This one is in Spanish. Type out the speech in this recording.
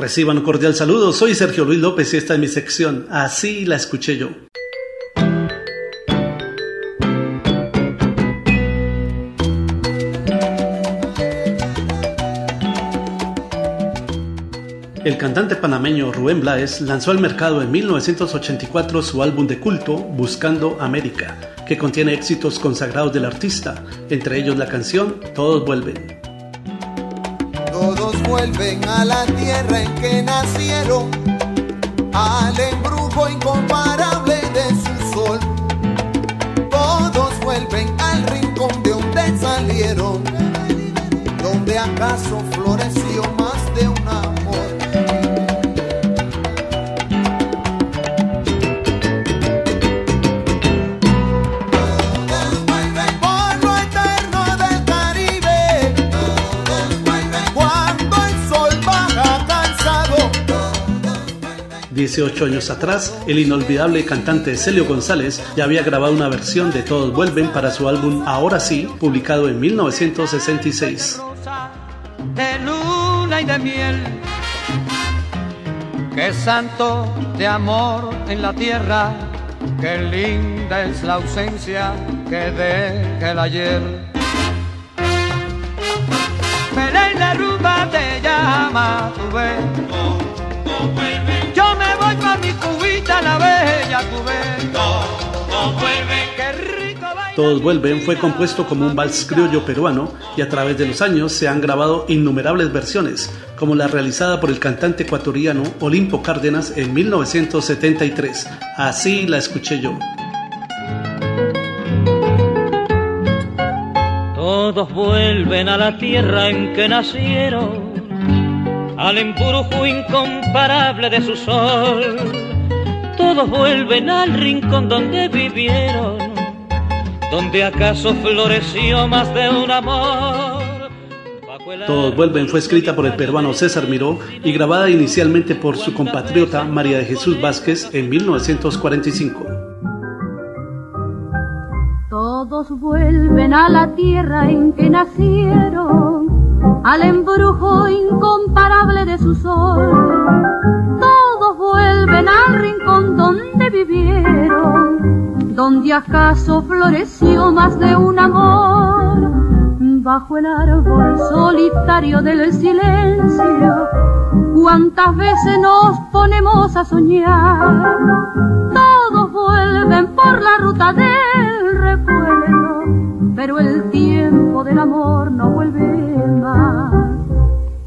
Reciban un cordial saludo, soy Sergio Luis López y esta es mi sección, así la escuché yo. El cantante panameño Rubén Blades lanzó al mercado en 1984 su álbum de culto Buscando América, que contiene éxitos consagrados del artista, entre ellos la canción Todos vuelven. Todos vuelven a la tierra en que nacieron, al embrujo incomparable de su sol. Todos vuelven al rincón de donde salieron, donde acaso floreció 18 años atrás, el inolvidable cantante Celio González ya había grabado una versión de Todos Vuelven para su álbum Ahora sí, publicado en 1966. de luna y de miel. Qué santo de amor en la tierra, qué linda es la ausencia que deja el ayer. Belén la rumba te llama, tú ves. Cubita, la bella cubeta. Qué rico baila. Todos Vuelven fue compuesto como un vals criollo peruano y a través de los años se han grabado innumerables versiones, como la realizada por el cantante ecuatoriano Olimpo Cárdenas en 1973. Así la escuché yo. Todos vuelven a la tierra en que nacieron, al embrujo incomparable de su sol. Todos vuelven al rincón donde vivieron, donde acaso floreció más de un amor. Todos Vuelven fue escrita por el peruano César Miró y grabada inicialmente por su compatriota María de Jesús Vázquez en 1945. Todos vuelven a la tierra en que nacieron, al embrujo incomparable de su sol. Todos vuelven al rincón donde vivieron, donde acaso floreció más de un amor. Bajo el árbol solitario del silencio, cuántas veces nos ponemos a soñar. Todos vuelven por la ruta del recuerdo, pero el tiempo del amor no vuelve